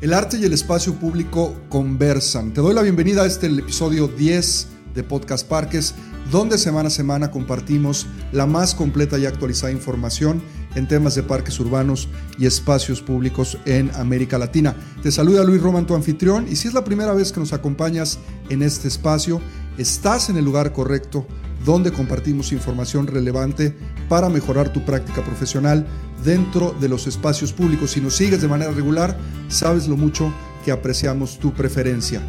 El arte y el espacio público conversan. Te doy la bienvenida a este episodio 10 de Podcast Parques, donde semana a semana compartimos la más completa y actualizada información en temas de parques urbanos y espacios públicos en América Latina. Te saluda Luis Roman, tu anfitrión, y si es la primera vez que nos acompañas en este espacio, estás en el lugar correcto donde compartimos información relevante para mejorar tu práctica profesional dentro de los espacios públicos. Si nos sigues de manera regular, sabes lo mucho que apreciamos tu preferencia.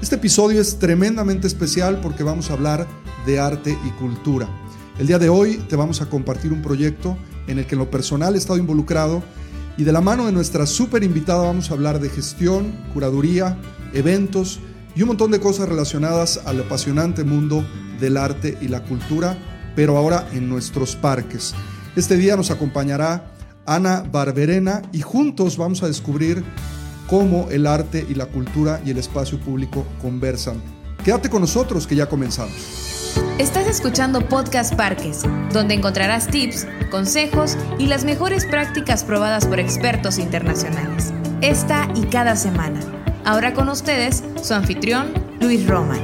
Este episodio es tremendamente especial porque vamos a hablar de arte y cultura. El día de hoy te vamos a compartir un proyecto en el que en lo personal he estado involucrado y de la mano de nuestra súper invitada vamos a hablar de gestión, curaduría, eventos y un montón de cosas relacionadas al apasionante mundo del arte y la cultura, pero ahora en nuestros parques. Este día nos acompañará Ana Barberena y juntos vamos a descubrir cómo el arte y la cultura y el espacio público conversan. Quédate con nosotros que ya comenzamos. Estás escuchando Podcast Parques, donde encontrarás tips, consejos y las mejores prácticas probadas por expertos internacionales. Esta y cada semana. Ahora con ustedes, su anfitrión, Luis Roman.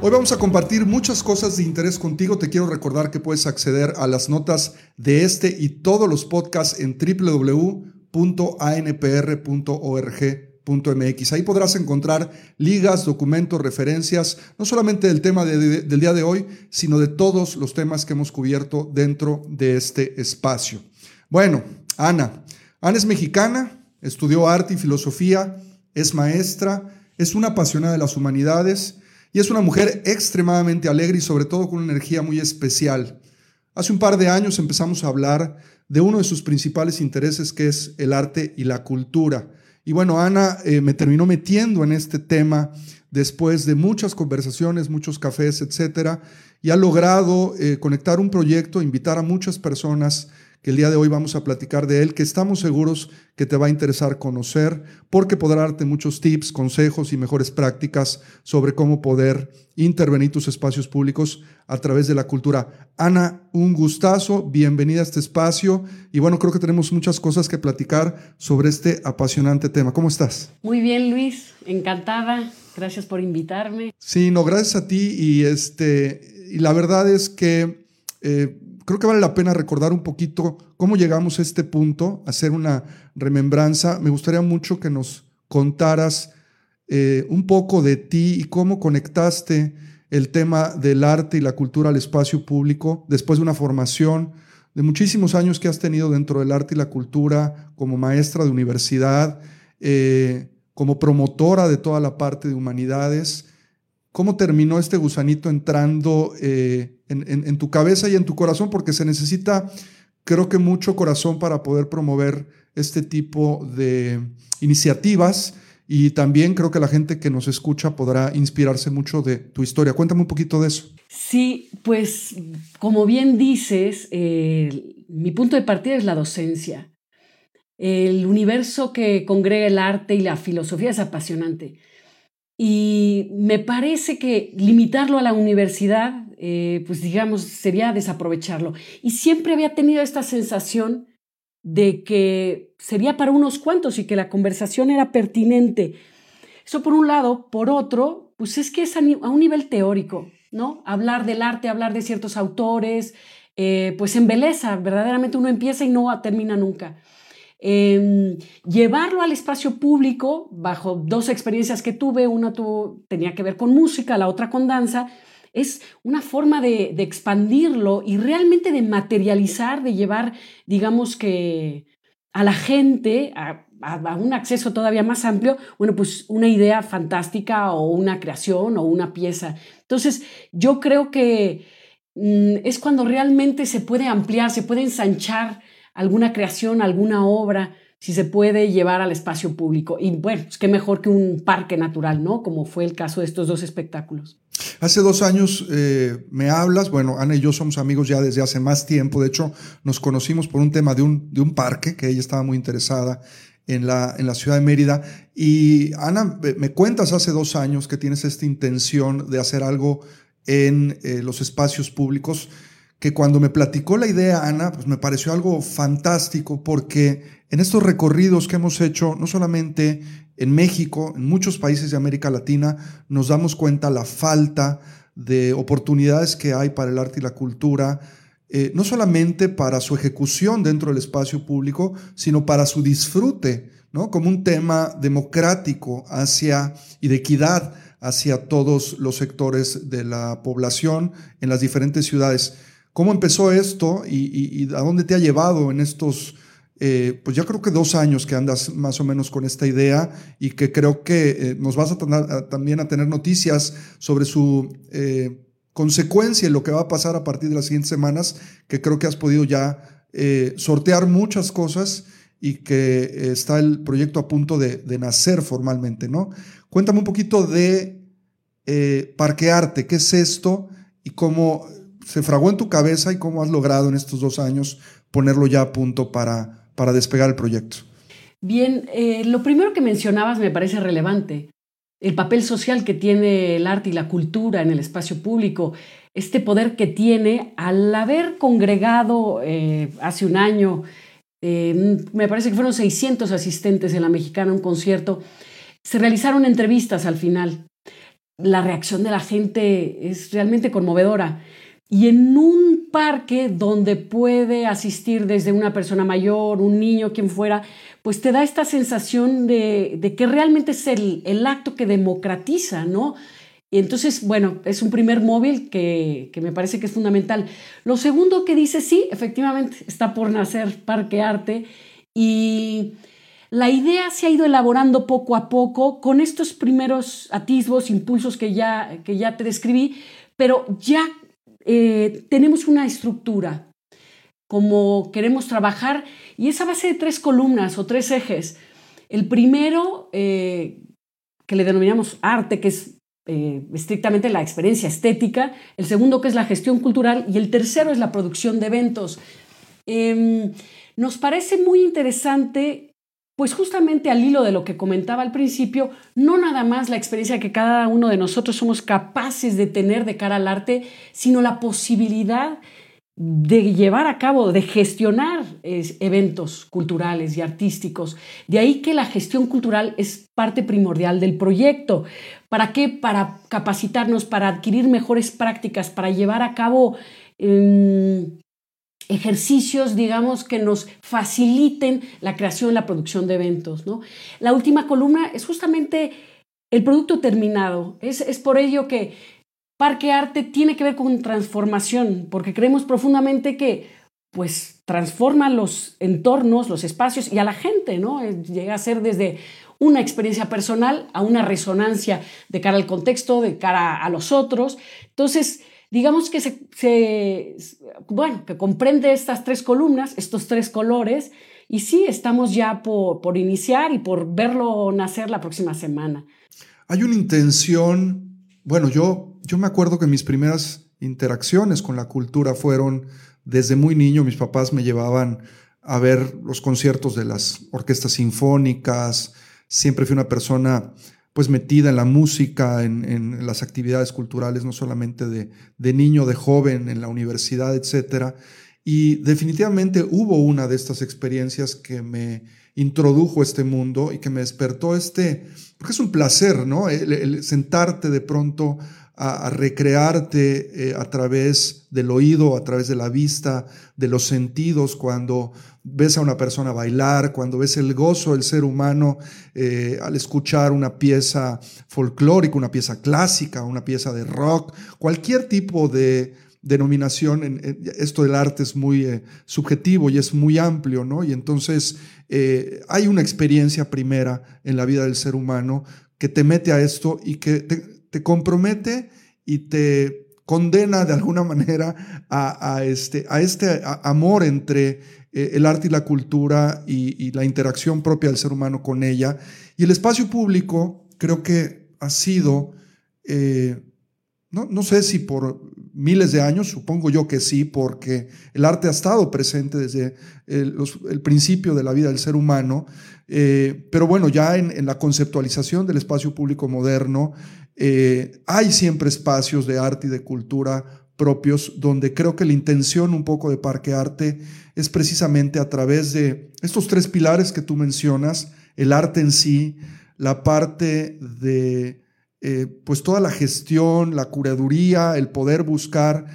Hoy vamos a compartir muchas cosas de interés contigo. Te quiero recordar que puedes acceder a las notas de este y todos los podcasts en www.anpr.org.mx. Ahí podrás encontrar ligas, documentos, referencias, no solamente del tema del día de hoy, sino de todos los temas que hemos cubierto dentro de este espacio. Bueno, Ana. Ana es mexicana, estudió arte y filosofía, es maestra, es una apasionada de las humanidades y es una mujer extremadamente alegre y sobre todo con una energía muy especial. Hace un par de años empezamos a hablar de uno de sus principales intereses que es el arte y la cultura. Y bueno, Ana eh, me terminó metiendo en este tema después de muchas conversaciones, muchos cafés, etcétera, y ha logrado eh, conectar un proyecto, invitar a muchas personas que el día de hoy vamos a platicar de él, que estamos seguros que te va a interesar conocer, porque podrá darte muchos tips, consejos y mejores prácticas sobre cómo poder intervenir tus espacios públicos a través de la cultura. Ana, un gustazo, bienvenida a este espacio y bueno, creo que tenemos muchas cosas que platicar sobre este apasionante tema. ¿Cómo estás? Muy bien, Luis, encantada. Gracias por invitarme. Sí, no, gracias a ti y este y la verdad es que eh, creo que vale la pena recordar un poquito cómo llegamos a este punto, hacer una remembranza. Me gustaría mucho que nos contaras eh, un poco de ti y cómo conectaste el tema del arte y la cultura al espacio público después de una formación de muchísimos años que has tenido dentro del arte y la cultura como maestra de universidad, eh, como promotora de toda la parte de humanidades. ¿Cómo terminó este gusanito entrando eh, en, tu cabeza y en tu corazón? Porque se necesita, creo que mucho corazón para poder promover este tipo de iniciativas y también creo que la gente que nos escucha podrá inspirarse mucho de tu historia. Cuéntame un poquito de eso. Sí, pues como bien dices, mi punto de partida es la docencia. El universo que congrega el arte y la filosofía es apasionante. Y me parece que limitarlo a la universidad, eh, pues digamos, sería desaprovecharlo. Y siempre había tenido esta sensación de que sería para unos cuantos y que la conversación era pertinente. Eso por un lado. Por otro, pues es que es a, un nivel teórico, ¿no? Hablar del arte, hablar de ciertos autores, eh, pues embeleza, verdaderamente uno empieza y no termina nunca. Em, llevarlo al espacio público, bajo dos experiencias que tuve, una tenía que ver con música, la otra con danza, es una forma de, expandirlo y realmente de materializar, de llevar, digamos que a la gente, a, un acceso todavía más amplio, bueno, pues una idea fantástica o una creación o una pieza. Entonces, yo creo que mm, es cuando realmente se puede ampliar, se puede ensanchar alguna creación, alguna obra, si se puede llevar al espacio público. Y bueno, es que mejor que un parque natural, ¿no? Como fue el caso de estos dos espectáculos. Hace dos años eh, me hablas, bueno, Ana y yo somos amigos ya desde hace más tiempo, de hecho nos conocimos por un tema de un, de un parque que ella estaba muy interesada en la, en la ciudad de Mérida. Y Ana, me cuentas hace dos años que tienes esta intención de hacer algo en eh, los espacios públicos que cuando me platicó la idea, Ana, pues me pareció algo fantástico porque en estos recorridos que hemos hecho, no solamente en México, en muchos países de América Latina, nos damos cuenta la falta de oportunidades que hay para el arte y la cultura, eh, no solamente para su ejecución dentro del espacio público, sino para su disfrute, ¿no? como un tema democrático hacia, y de equidad hacia todos los sectores de la población en las diferentes ciudades. ¿Cómo empezó esto y, a dónde te ha llevado en estos, eh, pues ya creo que dos años que andas más o menos con esta idea y que creo que eh, nos vas a, también a tener noticias sobre su eh, consecuencia y lo que va a pasar a partir de las siguientes semanas, que creo que has podido ya sortear muchas cosas y que está el proyecto a punto de, de nacer formalmente, ¿no? Cuéntame un poquito de Parquearte, ¿qué es esto y cómo se fragó en tu cabeza y cómo has logrado en estos dos años ponerlo ya a punto para, para despegar el proyecto? Bien, eh, lo primero que mencionabas me parece relevante. El papel social que tiene el arte y la cultura en el espacio público, este poder que tiene al haber congregado eh, hace un año, eh, me parece que fueron 600 asistentes en la mexicana, un concierto, se realizaron entrevistas al final. La reacción de la gente es realmente conmovedora y en un parque donde puede asistir desde una persona mayor, un niño, quien fuera, pues te da esta sensación de, que realmente es el, el, acto que democratiza, ¿no? Y entonces, bueno, es un primer móvil que, que, me parece que es fundamental. Lo segundo que dice, sí, efectivamente, está por nacer Parque Arte y la idea se ha ido elaborando poco a poco con estos primeros atisbos, impulsos que ya, que ya te describí, pero ya eh, tenemos una estructura, como queremos trabajar, y esa base de tres columnas o tres ejes. El primero, eh, que le denominamos arte, que es eh, estrictamente la experiencia estética, el segundo que es la gestión cultural y el tercero es la producción de eventos. Em, nos parece muy interesante pues justamente al hilo de lo que comentaba al principio, no nada más la experiencia que cada uno de nosotros somos capaces de tener de cara al arte, sino la posibilidad de llevar a cabo, de gestionar eventos culturales y artísticos. De ahí que la gestión cultural es parte primordial del proyecto. ¿Para qué? Para capacitarnos, para adquirir mejores prácticas, para llevar a cabo em, ejercicios, digamos, que nos faciliten la creación, la producción de eventos. ¿no? La última columna es justamente el producto terminado. Es, es por ello que Parque Arte tiene que ver con transformación, porque creemos profundamente que pues transforma los entornos, los espacios y a la gente, ¿no? Llega a ser desde una experiencia personal a una resonancia de cara al contexto, de cara a los otros. Entonces, digamos que se, bueno, que comprende estas tres columnas, estos tres colores, y sí, estamos ya por, por iniciar y por verlo nacer la próxima semana. Hay una intención, bueno, yo, yo me acuerdo que mis primeras interacciones con la cultura fueron desde muy niño, mis papás me llevaban a ver los conciertos de las orquestas sinfónicas, siempre fui una persona pues metida en la música, en, las actividades culturales, no solamente de, de, niño, de joven, en la universidad, etc. Y definitivamente hubo una de estas experiencias que me introdujo a este mundo y que me despertó este, porque es un placer, ¿no? Sentarte de pronto a, recrearte eh, a través del oído, a través de la vista, de los sentidos, cuando ves a una persona bailar, cuando ves el gozo del ser humano eh, al escuchar una pieza folclórica, una pieza clásica, una pieza de rock, cualquier tipo de denominación, en, esto del arte es muy eh, subjetivo y es muy amplio, ¿no? Y entonces hay una experiencia primera en la vida del ser humano que te mete a esto y que te, compromete y te condena de alguna manera a, este, a este amor entre eh, el arte y la cultura y, la interacción propia del ser humano con ella. Y el espacio público creo que ha sido, eh, no, sé si por miles de años, supongo yo que sí, porque el arte ha estado presente desde el, principio de la vida del ser humano, eh, pero bueno, ya en, la conceptualización del espacio público moderno, hay siempre espacios de arte y de cultura propios, donde creo que la intención un poco de Parque Arte es precisamente a través de estos tres pilares que tú mencionas, el arte en sí, la parte de eh, pues toda la gestión, la curaduría, el poder buscar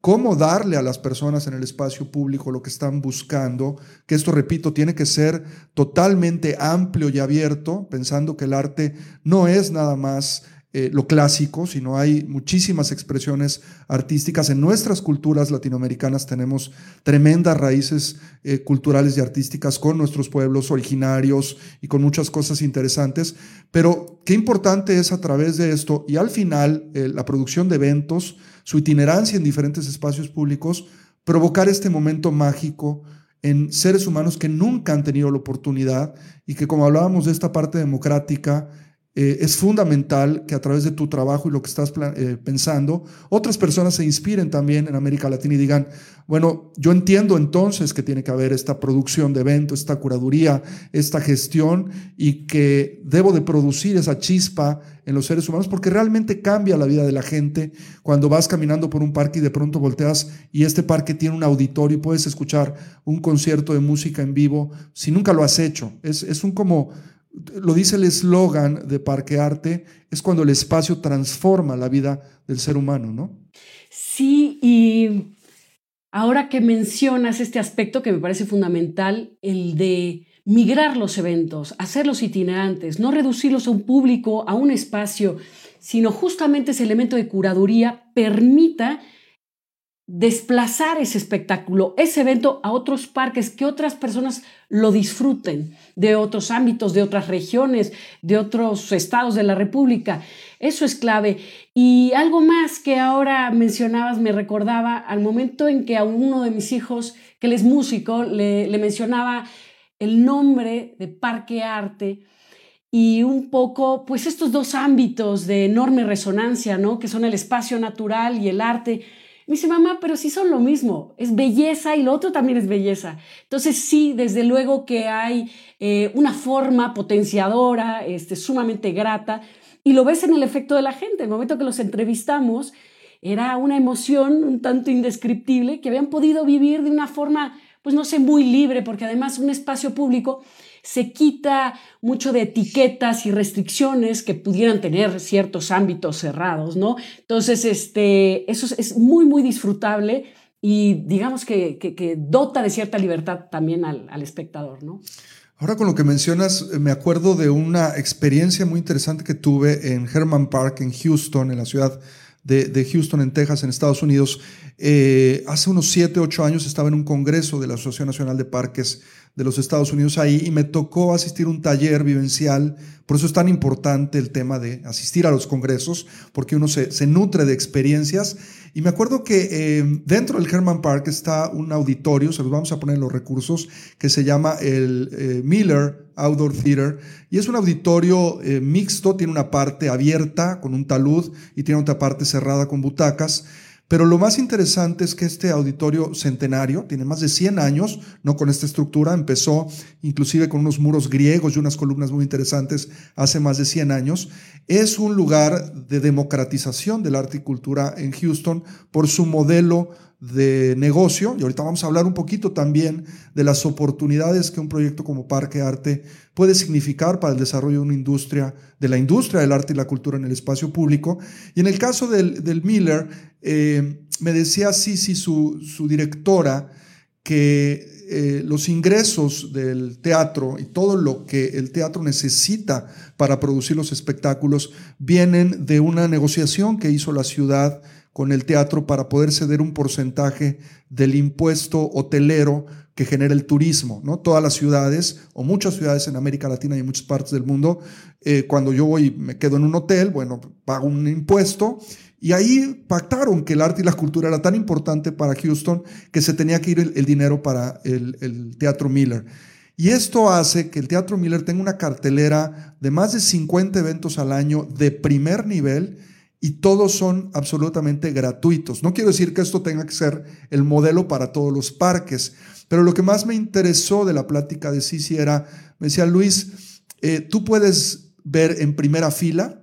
cómo darle a las personas en el espacio público lo que están buscando, que esto, repito, tiene que ser totalmente amplio y abierto, pensando que el arte no es nada más eh, lo clásico, sino hay muchísimas expresiones artísticas. En nuestras culturas latinoamericanas tenemos tremendas raíces eh, culturales y artísticas con nuestros pueblos originarios y con muchas cosas interesantes, pero qué importante es a través de esto y al final eh, la producción de eventos, su itinerancia en diferentes espacios públicos, provocar este momento mágico en seres humanos que nunca han tenido la oportunidad y que como hablábamos de esta parte democrática, eh, es fundamental que a través de tu trabajo y lo que estás eh, pensando, otras personas se inspiren también en América Latina y digan, bueno, yo entiendo entonces que tiene que haber esta producción de eventos, esta curaduría, esta gestión y que debo de producir esa chispa en los seres humanos porque realmente cambia la vida de la gente cuando vas caminando por un parque y de pronto volteas y este parque tiene un auditorio y puedes escuchar un concierto de música en vivo si nunca lo has hecho. Es, es un como lo dice el eslogan de Parque Arte, es cuando el espacio transforma la vida del ser humano, ¿no? Sí, y ahora que mencionas este aspecto que me parece fundamental, el de migrar los eventos, hacerlos itinerantes, no reducirlos a un público, a un espacio, sino justamente ese elemento de curaduría permita desplazar ese espectáculo, ese evento a otros parques, que otras personas lo disfruten de otros ámbitos, de otras regiones, de otros estados de la República. Eso es clave. Y algo más que ahora mencionabas me recordaba al momento en que a uno de mis hijos, que él es músico, le, le mencionaba el nombre de Parque Arte y un poco, pues estos dos ámbitos de enorme resonancia, ¿no? Que son el espacio natural y el arte me dice, mamá, pero sí son lo mismo, es belleza y lo otro también es belleza. Entonces sí, desde luego que hay eh, una forma potenciadora, este, sumamente grata, y lo ves en el efecto de la gente. El momento que los entrevistamos, era una emoción un tanto indescriptible que habían podido vivir de una forma, pues no sé, muy libre, porque además un espacio público se quita mucho de etiquetas y restricciones que pudieran tener ciertos ámbitos cerrados, ¿no? Entonces, este, eso es, muy, muy disfrutable y digamos que, que, dota de cierta libertad también al, al espectador, ¿no? Ahora con lo que mencionas, me acuerdo de una experiencia muy interesante que tuve en Herman Park, en Houston, en la ciudad de, de Houston, en Texas, en Estados Unidos. Eh, hace unos 7, 8 años estaba en un congreso de la Asociación Nacional de Parques de los Estados Unidos ahí y me tocó asistir a un taller vivencial. Por eso es tan importante el tema de asistir a los congresos, porque uno se, se nutre de experiencias. Y me acuerdo que eh, dentro del Herman Park está un auditorio, se los vamos a poner los recursos, que se llama el eh, Miller Outdoor Theater. Y es un auditorio eh, mixto, tiene una parte abierta con un talud y tiene otra parte cerrada con butacas. Pero lo más interesante es que este auditorio centenario tiene más de 100 años, no con esta estructura, empezó inclusive con unos muros griegos y unas columnas muy interesantes hace más de 100 años. Es un lugar de democratización del arte y cultura en Houston por su modelo de negocio, y ahorita vamos a hablar un poquito también de las oportunidades que un proyecto como Parque Arte puede significar para el desarrollo de una industria, de la industria del arte y la cultura en el espacio público. Y en el caso del, Miller, eh, me decía Sisi, su, directora, que eh, los ingresos del teatro y todo lo que el teatro necesita para producir los espectáculos vienen de una negociación que hizo la ciudad con el teatro para poder ceder un porcentaje del impuesto hotelero que genera el turismo. ¿no? Todas las ciudades, o muchas ciudades en América Latina y en muchas partes del mundo, eh, cuando yo voy me quedo en un hotel, bueno, pago un impuesto. Y ahí pactaron que el arte y la cultura era tan importante para Houston que se tenía que ir el, dinero para el, Teatro Miller. Y esto hace que el Teatro Miller tenga una cartelera de más de 50 eventos al año de primer nivel y todos son absolutamente gratuitos. No quiero decir que esto tenga que ser el modelo para todos los parques, pero lo que más me interesó de la plática de Sisi era, me decía Luis, eh, tú puedes ver en primera fila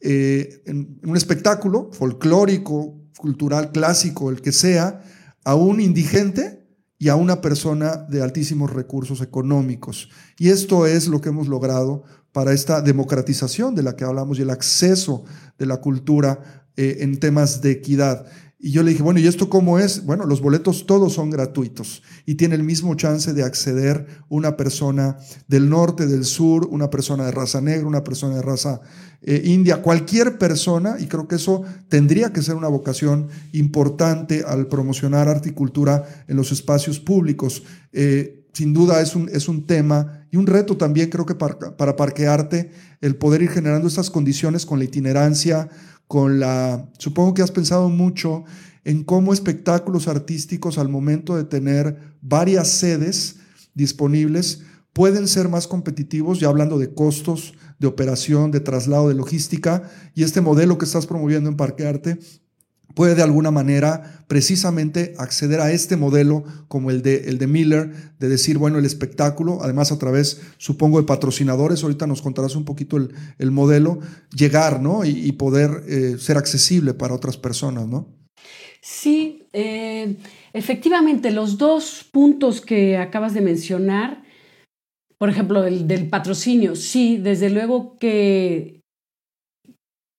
eh, en un espectáculo folclórico, cultural clásico, el que sea, a un indigente y a una persona de altísimos recursos económicos. Y esto es lo que hemos logrado para esta democratización de la que hablamos y el acceso de la cultura eh, en temas de equidad. Y yo le dije, bueno, ¿y esto cómo es? Bueno, los boletos todos son gratuitos y tiene el mismo chance de acceder una persona del norte, del sur, una persona de raza negra, una persona de raza eh, india, cualquier persona, y creo que eso tendría que ser una vocación importante al promocionar arte y cultura en los espacios públicos. Eh, sin duda es un, es un tema y un reto también creo que para, para Parquearte el poder ir generando estas condiciones con la itinerancia, con la, supongo que has pensado mucho en cómo espectáculos artísticos al momento de tener varias sedes disponibles pueden ser más competitivos, ya hablando de costos, de operación, de traslado, de logística, y este modelo que estás promoviendo en Parque Arte puede de alguna manera precisamente acceder a este modelo como el de, el de Miller, de decir, bueno, el espectáculo, además a través, supongo, de patrocinadores, ahorita nos contarás un poquito el, modelo, llegar, ¿no? Y, poder eh, ser accesible para otras personas, ¿no? Sí, eh, efectivamente, los dos puntos que acabas de mencionar, por ejemplo, el del patrocinio, sí, desde luego que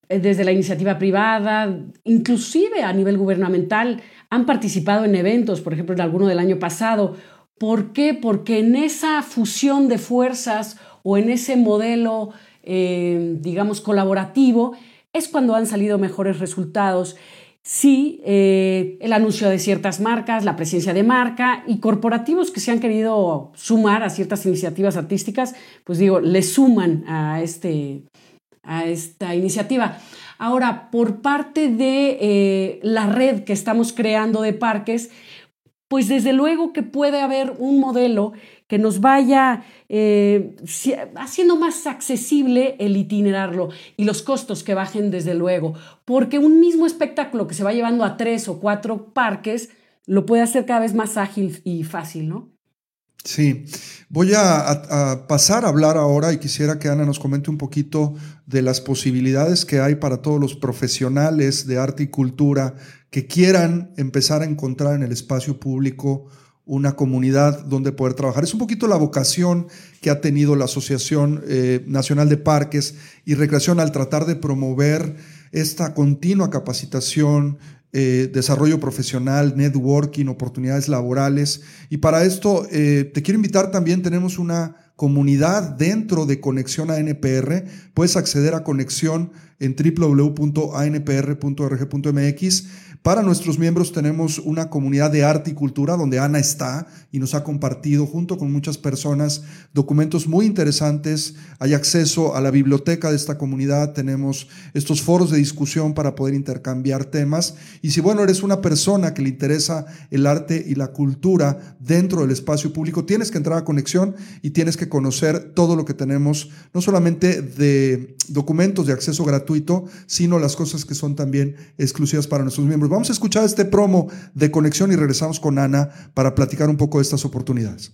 desde la iniciativa privada, inclusive a nivel gubernamental, han participado en eventos, por ejemplo, en alguno del año pasado. ¿Por qué? Porque en esa fusión de fuerzas o en ese modelo, eh, digamos, colaborativo, es cuando han salido mejores resultados. Sí, eh, el anuncio de ciertas marcas, la presencia de marca y corporativos que se han querido sumar a ciertas iniciativas artísticas, pues digo, le suman a este, a esta iniciativa. Ahora, por parte de eh, la red que estamos creando de parques, pues desde luego que puede haber un modelo que nos vaya eh, haciendo más accesible el itinerarlo y los costos que bajen desde luego, porque un mismo espectáculo que se va llevando a tres o cuatro parques lo puede hacer cada vez más ágil y fácil, ¿no? Sí, voy a, pasar a hablar ahora y quisiera que Ana nos comente un poquito de las posibilidades que hay para todos los profesionales de arte y cultura que quieran empezar a encontrar en el espacio público una comunidad donde poder trabajar. Es un poquito la vocación que ha tenido la Asociación eh, Nacional de Parques y Recreación al tratar de promover esta continua capacitación, eh, desarrollo profesional, networking, oportunidades laborales. Y para esto eh, te quiero invitar también, tenemos una comunidad dentro de Conexión ANPR. Puedes acceder a Conexión en www.anpr.org.mx para nuestros miembros tenemos una comunidad de arte y cultura donde Ana está y nos ha compartido junto con muchas personas documentos muy interesantes. Hay acceso a la biblioteca de esta comunidad, tenemos estos foros de discusión para poder intercambiar temas. Y si bueno, eres una persona que le interesa el arte y la cultura dentro del espacio público, tienes que entrar a conexión y tienes que conocer todo lo que tenemos, no solamente de documentos de acceso gratuito, sino las cosas que son también exclusivas para nuestros miembros. Vamos a escuchar este promo de conexión y regresamos con Ana para platicar un poco de estas oportunidades.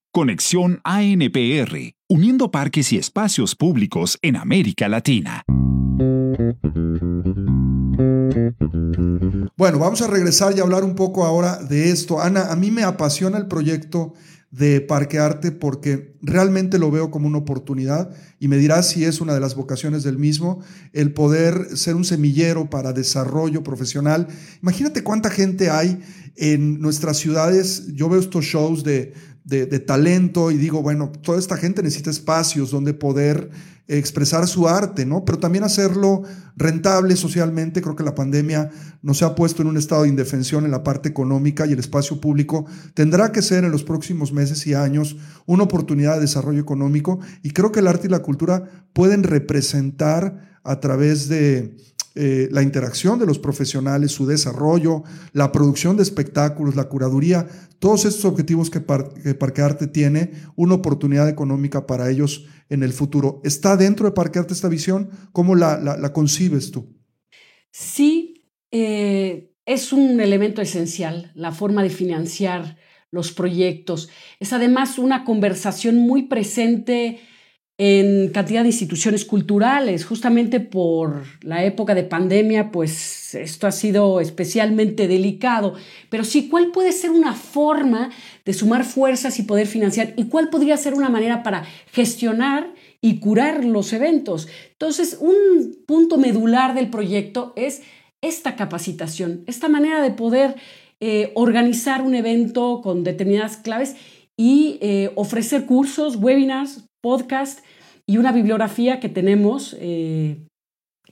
Conexión ANPR, uniendo parques y espacios públicos en América Latina. Bueno, vamos a regresar y hablar un poco ahora de esto. Ana, a mí me apasiona el proyecto de Parque Arte porque realmente lo veo como una oportunidad y me dirás si es una de las vocaciones del mismo, el poder ser un semillero para desarrollo profesional. Imagínate cuánta gente hay en nuestras ciudades. Yo veo estos shows de de, talento y digo, bueno, toda esta gente necesita espacios donde poder expresar su arte, ¿no? Pero también hacerlo rentable socialmente. Creo que la pandemia nos ha puesto en un estado de indefensión en la parte económica y el espacio público tendrá que ser en los próximos meses y años una oportunidad de desarrollo económico y creo que el arte y la cultura pueden representar a través de eh, la interacción de los profesionales, su desarrollo, la producción de espectáculos, la curaduría, todos estos objetivos que, Parque Arte tiene, una oportunidad económica para ellos en el futuro. ¿Está dentro de Parque Arte esta visión? ¿Cómo la, concibes tú? Sí, eh, es un elemento esencial, la forma de financiar los proyectos. Es además una conversación muy presente en cantidad de instituciones culturales. Justamente por la época de pandemia, pues esto ha sido especialmente delicado. Pero sí, ¿cuál puede ser una forma de sumar fuerzas y poder financiar? ¿Y cuál podría ser una manera para gestionar y curar los eventos? Entonces, un punto medular del proyecto es esta capacitación, esta manera de poder eh, organizar un evento con determinadas claves y eh, ofrecer cursos, webinars, podcasts y una bibliografía que tenemos, eh,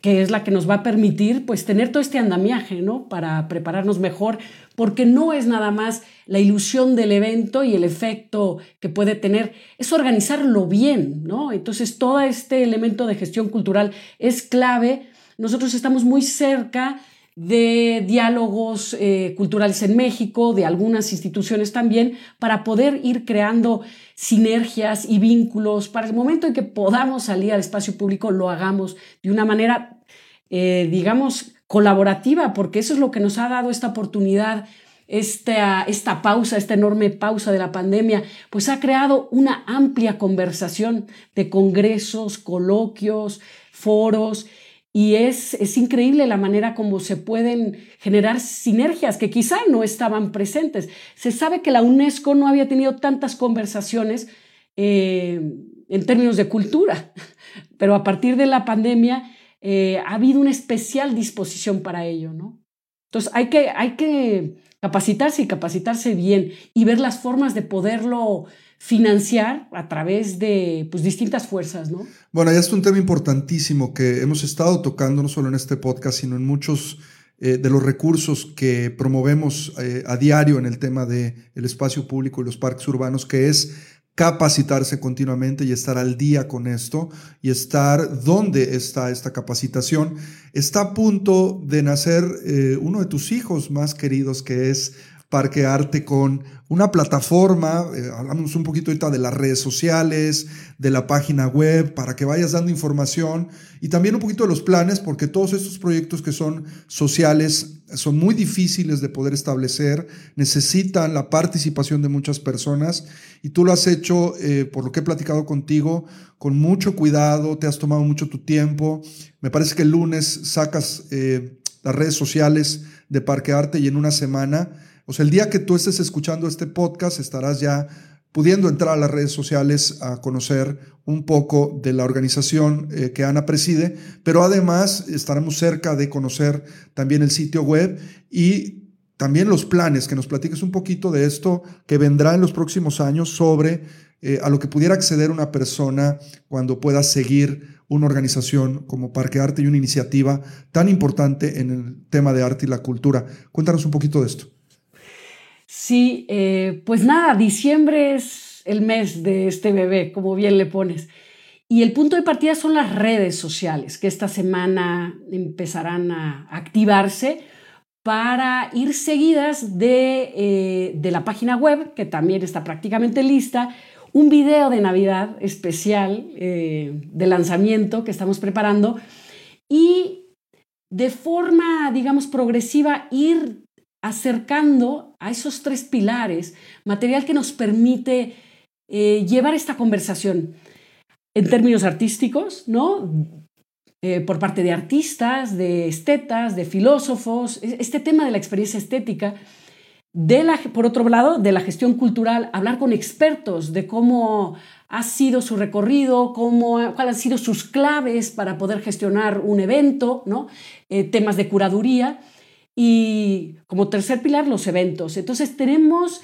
que es la que nos va a permitir pues tener todo este andamiaje, ¿no? Para prepararnos mejor, porque no es nada más la ilusión del evento y el efecto que puede tener, es organizarlo bien, ¿no? Entonces todo este elemento de gestión cultural es clave. Nosotros estamos muy cerca de diálogos eh, culturales en México, de algunas instituciones también, para poder ir creando sinergias y vínculos. Para el momento en que podamos salir al espacio público, lo hagamos de una manera, eh, digamos, colaborativa, porque eso es lo que nos ha dado esta oportunidad. Esta, esta pausa, esta enorme pausa de la pandemia, pues ha creado una amplia conversación de congresos, coloquios, foros, y es, es, increíble la manera como se pueden generar sinergias que quizá no estaban presentes. Se sabe que la UNESCO no había tenido tantas conversaciones eh, en términos de cultura, pero a partir de la pandemia eh, ha habido una especial disposición para ello. ¿no? Entonces hay que, hay que capacitarse y capacitarse bien y ver las formas de poderlo financiar a través de pues, distintas fuerzas, ¿no? Bueno, ya es un tema importantísimo que hemos estado tocando no solo en este podcast, sino en muchos eh, de los recursos que promovemos eh, a diario en el tema del el espacio público y los parques urbanos, que es capacitarse continuamente y estar al día con esto y estar donde está esta capacitación. Está a punto de nacer eh, uno de tus hijos más queridos, que es Parque Arte con una plataforma, eh, hablamos un poquito ahorita de las redes sociales, de la página web, para que vayas dando información y también un poquito de los planes, porque todos estos proyectos que son sociales son muy difíciles de poder establecer, necesitan la participación de muchas personas y tú lo has hecho, eh, por lo que he platicado contigo, con mucho cuidado, te has tomado mucho tu tiempo. Me parece que el lunes sacas eh, las redes sociales de Parque Arte y en una semana o sea, el día que tú estés escuchando este podcast estarás ya pudiendo entrar a las redes sociales a conocer un poco de la organización eh, que Ana preside, pero además estaremos cerca de conocer también el sitio web y también los planes, que nos platiques un poquito de esto que vendrá en los próximos años sobre eh, a lo que pudiera acceder una persona cuando pueda seguir una organización como Parque Arte y una iniciativa tan importante en el tema de arte y la cultura. Cuéntanos un poquito de esto. Sí, eh, pues nada, diciembre es el mes de este bebé, como bien le pones. Y el punto de partida son las redes sociales, que esta semana empezarán a activarse para ir seguidas de, eh, de la página web, que también está prácticamente lista, un video de Navidad especial eh, de lanzamiento que estamos preparando y de forma, digamos, progresiva ir acercando a esos tres pilares material que nos permite eh, llevar esta conversación en términos artísticos, ¿no? Eh, por parte de artistas, de estetas, de filósofos, este tema de la experiencia estética, de la, por otro lado, de la gestión cultural, hablar con expertos de cómo ha sido su recorrido, cómo, cuáles han sido sus claves para poder gestionar un evento, ¿no? Eh, temas de curaduría y como tercer pilar, los eventos. Entonces tenemos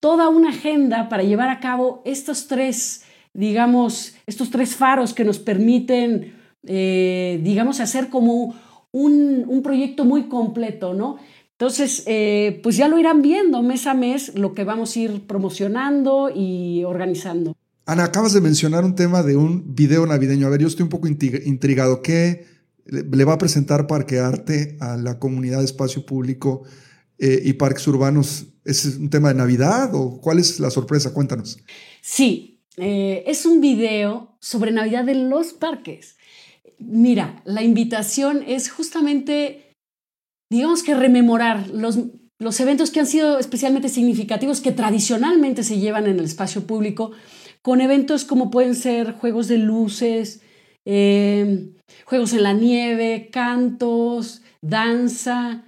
toda una agenda para llevar a cabo estos tres, digamos, estos tres faros que nos permiten, eh, digamos, hacer como un, proyecto muy completo, ¿no? Entonces, eh, pues ya lo irán viendo mes a mes lo que vamos a ir promocionando y organizando. Ana, acabas de mencionar un tema de un video navideño. A ver, yo estoy un poco intrigado. ¿Qué, le, va a presentar Parque Arte a la comunidad de espacio público eh, y parques urbanos. ¿Es un tema de Navidad o cuál es la sorpresa? Cuéntanos. Sí, eh, es un video sobre Navidad en los parques. Mira, la invitación es justamente, digamos que rememorar los, los eventos que han sido especialmente significativos, que tradicionalmente se llevan en el espacio público, con eventos como pueden ser juegos de luces, eh, juegos en la nieve, cantos, danza.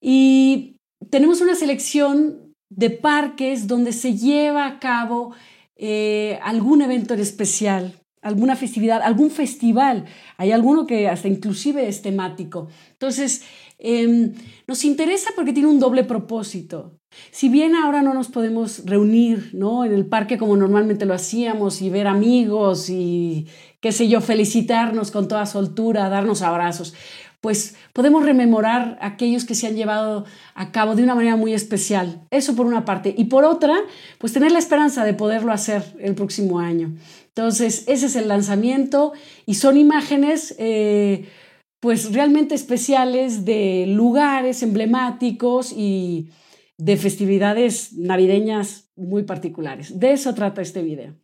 Y tenemos una selección de parques donde se lleva a cabo eh, algún evento en especial, alguna festividad, algún festival. Hay alguno que hasta inclusive es temático. Entonces, em, nos interesa porque tiene un doble propósito. Si bien ahora no nos podemos reunir ¿no? en el parque como normalmente lo hacíamos y ver amigos y, qué sé yo, felicitarnos con toda soltura, darnos abrazos, pues podemos rememorar aquellos que se han llevado a cabo de una manera muy especial. Eso por una parte. Y por otra, pues tener la esperanza de poderlo hacer el próximo año. Entonces, ese es el lanzamiento y son imágenes eh, pues realmente especiales de lugares emblemáticos y de festividades navideñas muy particulares. De eso trata este video.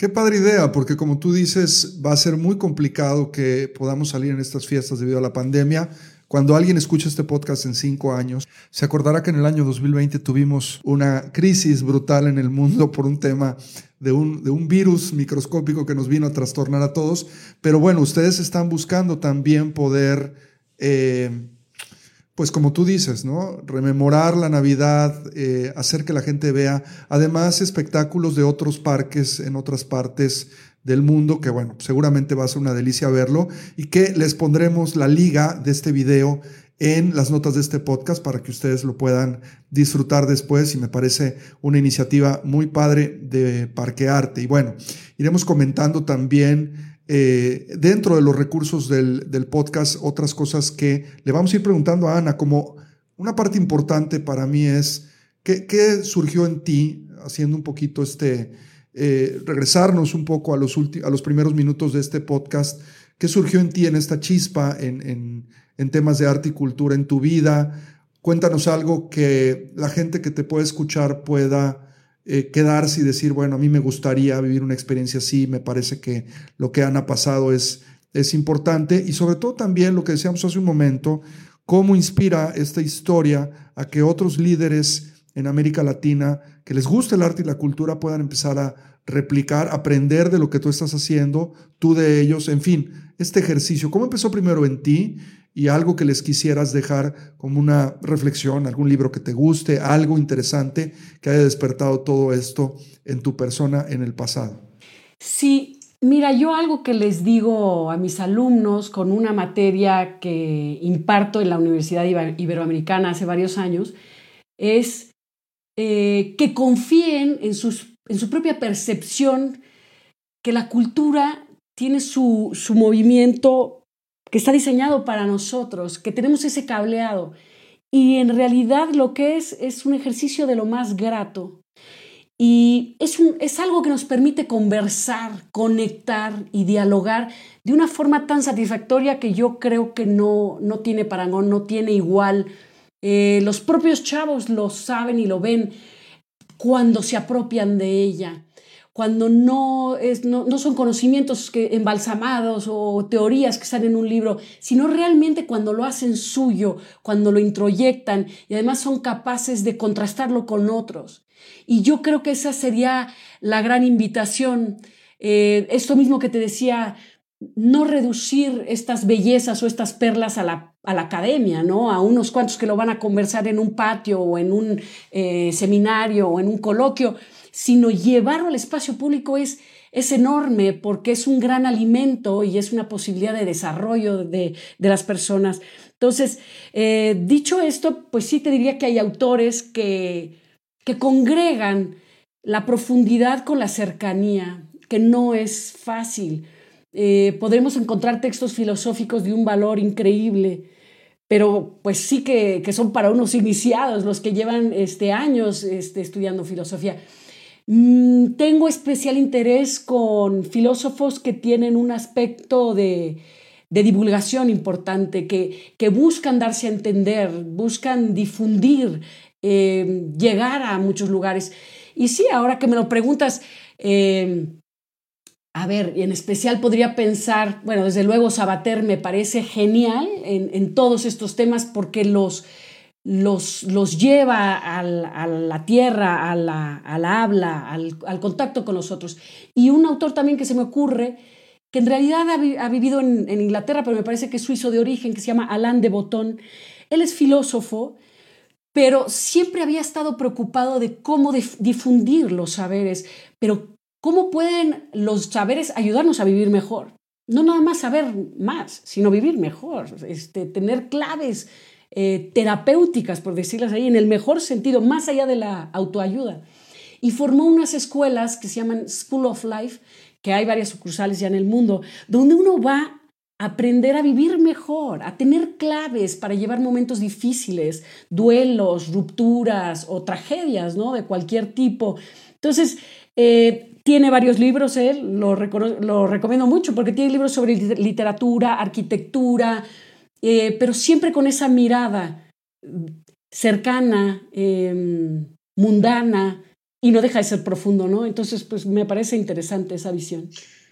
Qué padre idea, porque como tú dices, va a ser muy complicado que podamos salir en estas fiestas debido a la pandemia. Cuando alguien escucha este podcast en cinco años, se acordará que en el año 2020 tuvimos una crisis brutal en el mundo por un tema de un, de un virus microscópico que nos vino a trastornar a todos. Pero bueno, ustedes están buscando también poder... Eh, pues como tú dices, ¿no? Rememorar la Navidad, eh, hacer que la gente vea, además espectáculos de otros parques en otras partes del mundo, que bueno, seguramente va a ser una delicia verlo, y que les pondremos la liga de este video en las notas de este podcast para que ustedes lo puedan disfrutar después y me parece una iniciativa muy padre de Parque Arte. Y bueno, iremos comentando también eh, dentro de los recursos del, podcast, otras cosas que le vamos a ir preguntando a Ana, como una parte importante para mí es, ¿qué, surgió en ti, haciendo un poquito este, eh, regresarnos un poco a los, a los primeros minutos de este podcast, ¿qué surgió en ti en esta chispa, en, en temas de arte y cultura en tu vida? Cuéntanos algo que la gente que te puede escuchar pueda eh, quedarse y decir, bueno, a mí me gustaría vivir una experiencia así, me parece que lo que Ana pasado es, es importante y sobre todo también lo que decíamos hace un momento, cómo inspira esta historia a que otros líderes en América Latina que les guste el arte y la cultura puedan empezar a replicar, aprender de lo que tú estás haciendo, tú de ellos, en fin, este ejercicio, ¿cómo empezó primero en ti y algo que les quisieras dejar como una reflexión, algún libro que te guste, algo interesante que haya despertado todo esto en tu persona en el pasado. Sí, mira, yo algo que les digo a mis alumnos con una materia que imparto en la Universidad Iberoamericana hace varios años es eh, que confíen en, sus, en su propia percepción que la cultura tiene su, su movimiento que está diseñado para nosotros, que tenemos ese cableado. Y en realidad lo que es es un ejercicio de lo más grato. Y es, es algo que nos permite conversar, conectar y dialogar de una forma tan satisfactoria que yo creo que no, no tiene parangón, no tiene igual. Eh, los propios chavos lo saben y lo ven cuando se apropian de ella cuando no, es, no, no, son conocimientos que, embalsamados o teorías que están en un libro, sino realmente cuando lo hacen suyo, cuando lo introyectan y además son capaces de contrastarlo con otros. Y yo creo que esa sería la gran invitación. Eh, esto mismo que te decía, no reducir estas bellezas o estas perlas a la, a la, academia, ¿no? A unos cuantos que lo van a conversar en un patio o en un eh, seminario o en un coloquio, sino llevarlo al espacio público es, es enorme porque es un gran alimento y es una posibilidad de desarrollo de, las personas. Entonces, eh, dicho esto, pues sí te diría que hay autores que, que congregan la profundidad con la cercanía, que no es fácil. Eh, podremos encontrar textos filosóficos de un valor increíble, pero pues sí que, son para unos iniciados, los que llevan este, años este, estudiando filosofía. Mm, tengo especial interés con filósofos que tienen un aspecto de, de divulgación importante, que, que, buscan darse a entender, buscan difundir, eh, llegar a muchos lugares. Y sí, ahora que me lo preguntas, eh, a ver, en especial podría pensar, bueno, desde luego Sabater me parece genial en, todos estos temas porque los, los, los lleva a la tierra, a la, habla, al, contacto con los otros. Y un autor también que se me ocurre, que en realidad ha, vivido en, Inglaterra, pero me parece que es suizo de origen, que se llama Alain de Botton. Él es filósofo, pero siempre había estado preocupado de cómo difundir los saberes, pero ¿Cómo pueden los saberes ayudarnos a vivir mejor? No nada más saber más, sino vivir mejor, este, tener claves eh, terapéuticas, por decirlas ahí, en el mejor sentido, más allá de la autoayuda. Y formó unas escuelas que se llaman School of Life, que hay varias sucursales ya en el mundo, donde uno va a aprender a vivir mejor, a tener claves para llevar momentos difíciles, duelos, rupturas o tragedias, ¿no? De cualquier tipo. Entonces, eh, tiene varios libros, él lo, lo, recomiendo mucho porque tiene libros sobre literatura, arquitectura, eh, pero siempre con esa mirada cercana, em, mundana, y no deja de ser profundo, ¿no? Entonces, pues me parece interesante esa visión.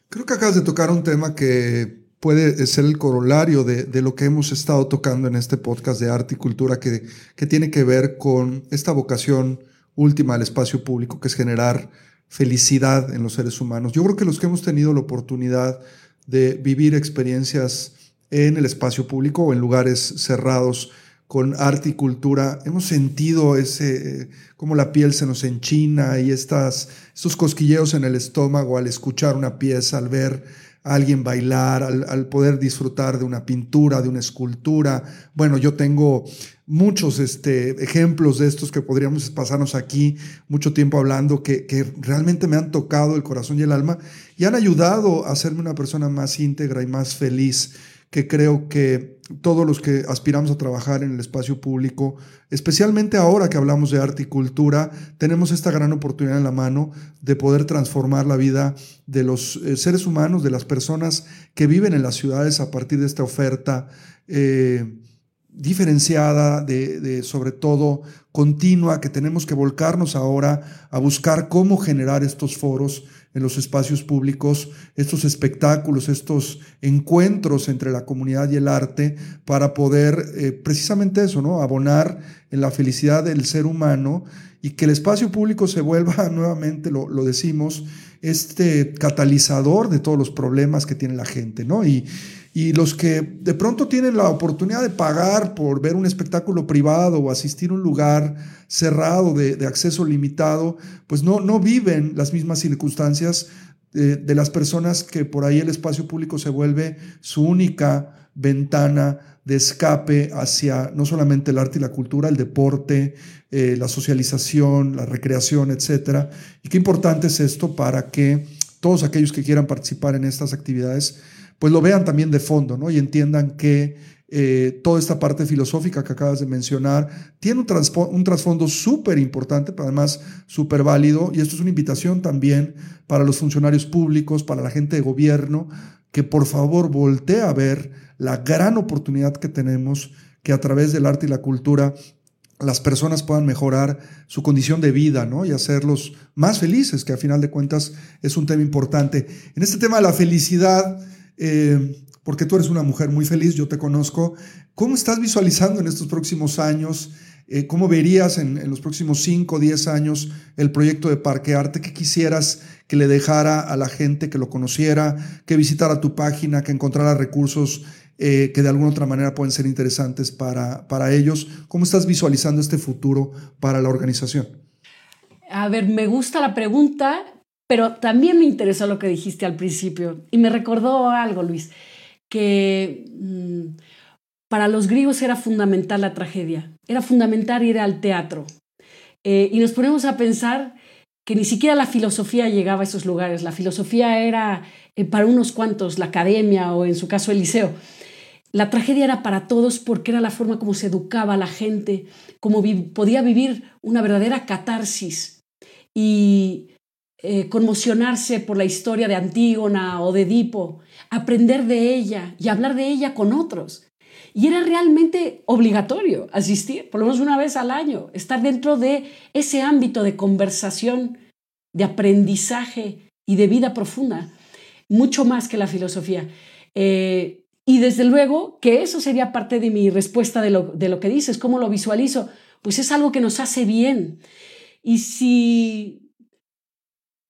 Creo que acabas de tocar un tema que puede ser el corolario de, lo que hemos estado tocando en este podcast de arte y cultura, que, que tiene que ver con esta vocación última del espacio público, que es generar felicidad en los seres humanos. Yo creo que los que hemos tenido la oportunidad de vivir experiencias en el espacio público o en lugares cerrados con arte y cultura, hemos sentido ese, como la piel se nos enchina y estas, estos cosquilleos en el estómago al escuchar una pieza, al ver a alguien bailar, al, al poder disfrutar de una pintura, de una escultura. Bueno, yo tengo muchos este, ejemplos de estos que podríamos pasarnos aquí mucho tiempo hablando, que, realmente me han tocado el corazón y el alma y han ayudado a hacerme una persona más íntegra y más feliz, que creo que todos los que aspiramos a trabajar en el espacio público, especialmente ahora que hablamos de arte y cultura, tenemos esta gran oportunidad en la mano de poder transformar la vida de los eh, seres humanos, de las personas que viven en las ciudades a partir de esta oferta. Eh, diferenciada, de, sobre todo continua, que tenemos que volcarnos ahora a buscar cómo generar estos foros en los espacios públicos, estos espectáculos, estos encuentros entre la comunidad y el arte para poder eh, precisamente eso, ¿no? Abonar en la felicidad del ser humano y que el espacio público se vuelva nuevamente, lo, lo decimos, este catalizador de todos los problemas que tiene la gente, ¿no? Y, y los que de pronto tienen la oportunidad de pagar por ver un espectáculo privado o asistir a un lugar cerrado de, acceso limitado, pues no, no viven las mismas circunstancias de, de, las personas que por ahí el espacio público se vuelve su única ventana de escape hacia no solamente el arte y la cultura, el deporte, eh, la socialización, la recreación, etc. Y qué importante es esto para que todos aquellos que quieran participar en estas actividades pues lo vean también de fondo, ¿no? Y entiendan que eh, toda esta parte filosófica que acabas de mencionar tiene un, trasfondo súper importante, pero además súper válido, y esto es una invitación también para los funcionarios públicos, para la gente de gobierno, que por favor voltee a ver la gran oportunidad que tenemos que a través del arte y la cultura las personas puedan mejorar su condición de vida, ¿no? Y hacerlos más felices, que a final de cuentas es un tema importante. En este tema de la felicidad, eh, porque tú eres una mujer muy feliz, yo te conozco. ¿Cómo estás visualizando en estos próximos años? Eh, ¿Cómo verías en, los próximos 5 o 10 años el proyecto de Parque Arte? ¿Qué quisieras que le dejara a la gente que lo conociera, que visitara tu página, que encontrara recursos eh, que de alguna otra manera pueden ser interesantes para, para ellos? ¿Cómo estás visualizando este futuro para la organización? A ver, me gusta la pregunta pero también me interesó lo que dijiste al principio y me recordó algo, Luis, que mm, para los griegos era fundamental la tragedia, era fundamental ir al teatro. Eh, y nos ponemos a pensar que ni siquiera la filosofía llegaba a esos lugares, la filosofía era eh, para unos cuantos, la academia o en su caso el liceo. La tragedia era para todos porque era la forma como se educaba a la gente, como podía vivir una verdadera catarsis. Y eh, conmocionarse por la historia de Antígona o de Edipo, aprender de ella y hablar de ella con otros. Y era realmente obligatorio asistir, por lo menos una vez al año, estar dentro de ese ámbito de conversación, de aprendizaje y de vida profunda, mucho más que la filosofía. Eh, y desde luego que eso sería parte de mi respuesta de lo, de lo que dices, cómo lo visualizo. Pues es algo que nos hace bien. Y si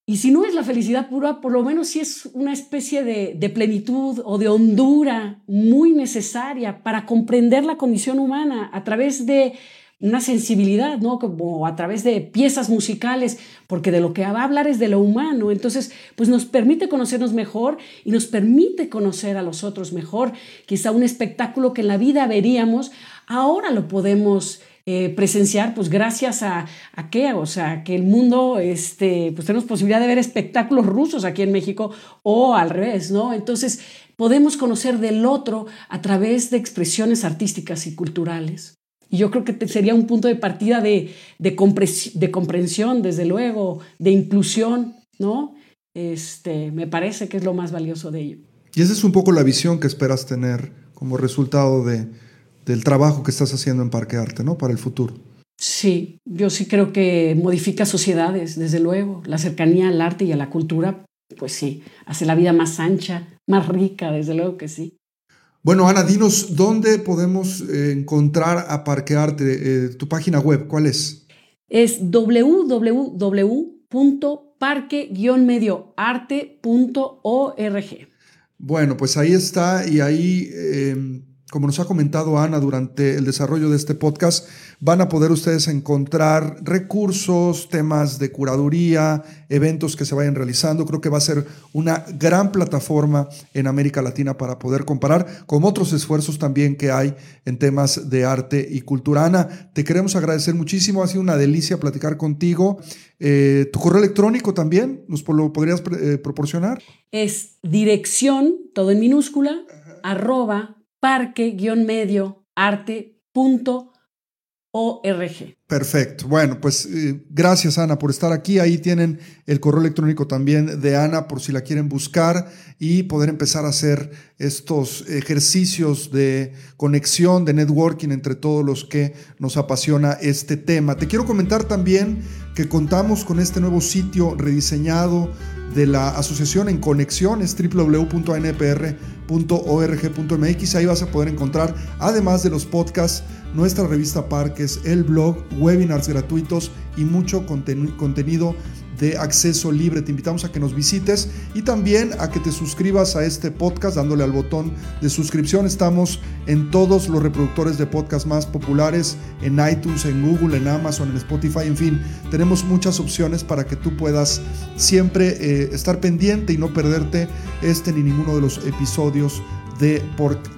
y si no es la felicidad pura, por lo menos sí es una especie de, plenitud o de hondura muy necesaria para comprender la condición humana a través de una sensibilidad, ¿no? Como a través de piezas musicales, porque de lo que va a hablar es de lo humano. Entonces, pues nos permite conocernos mejor y nos permite conocer a los otros mejor. Quizá un espectáculo que en la vida veríamos, ahora lo podemos eh, presenciar, pues gracias a, a qué, o sea, que el mundo, este, pues tenemos posibilidad de ver espectáculos rusos aquí en México o al revés, ¿no? Entonces, podemos conocer del otro a través de expresiones artísticas y culturales. Y yo creo que sería un punto de partida de, de, de comprensión, desde luego, de inclusión, ¿no? Este, me parece que es lo más valioso de ello. Y esa es un poco la visión que esperas tener como resultado de, del trabajo que estás haciendo en Parque Arte, ¿no? Para el futuro. Sí, yo sí creo que modifica sociedades, desde luego. La cercanía al arte y a la cultura, pues sí, hace la vida más ancha, más rica, desde luego que sí. Bueno, Ana, dinos, ¿dónde podemos eh, encontrar a Parque Arte? Eh, tu página web, ¿cuál es? Es www.parque-medioarte.org. Bueno, pues ahí está y ahí eh, como nos ha comentado Ana durante el desarrollo de este podcast, van a poder ustedes encontrar recursos, temas de curaduría, eventos que se vayan realizando. Creo que va a ser una gran plataforma en América Latina para poder comparar con otros esfuerzos también que hay en temas de arte y cultura. Ana, te queremos agradecer muchísimo. Ha sido una delicia platicar contigo. Eh, ¿Tu correo electrónico también nos lo podrías eh, proporcionar? Es dirección, todo en minúscula, arroba parque-medioarte.org. Perfecto. Bueno, pues eh, gracias Ana por estar aquí. Ahí tienen el correo electrónico también de Ana por si la quieren buscar y poder empezar a hacer estos ejercicios de conexión, de networking entre todos los que nos apasiona este tema. Te quiero comentar también que contamos con este nuevo sitio rediseñado de la asociación en conexión es www.npr.org.mx. Ahí vas a poder encontrar, además de los podcasts, nuestra revista Parques, el blog, webinars gratuitos y mucho contenido de acceso libre. Te invitamos a que nos visites y también a que te suscribas a este podcast dándole al botón de suscripción. Estamos en todos los reproductores de podcast más populares, en iTunes, en Google, en Amazon, en Spotify, en fin. Tenemos muchas opciones para que tú puedas siempre eh, estar pendiente y no perderte este ni ninguno de los episodios de,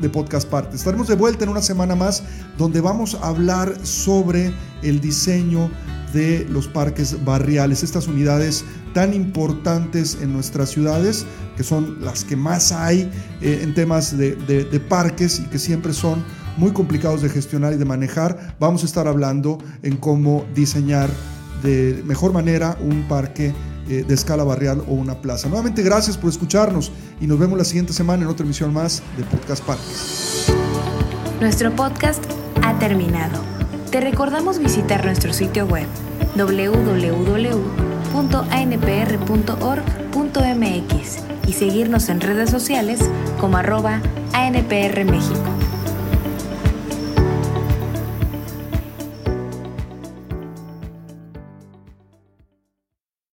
de, Podcast Parte. Estaremos de vuelta en una semana más donde vamos a hablar sobre el diseño de los parques barriales, estas unidades tan importantes en nuestras ciudades, que son las que más hay eh, en temas de, parques y que siempre son muy complicados de gestionar y de manejar. Vamos a estar hablando en cómo diseñar de mejor manera un parque eh, de escala barrial o una plaza. Nuevamente gracias por escucharnos y nos vemos la siguiente semana en otra emisión más de Podcast Parques. Nuestro podcast ha terminado. Te recordamos visitar nuestro sitio web www.anpr.org.mx y seguirnos en redes sociales como arroba ANPR México.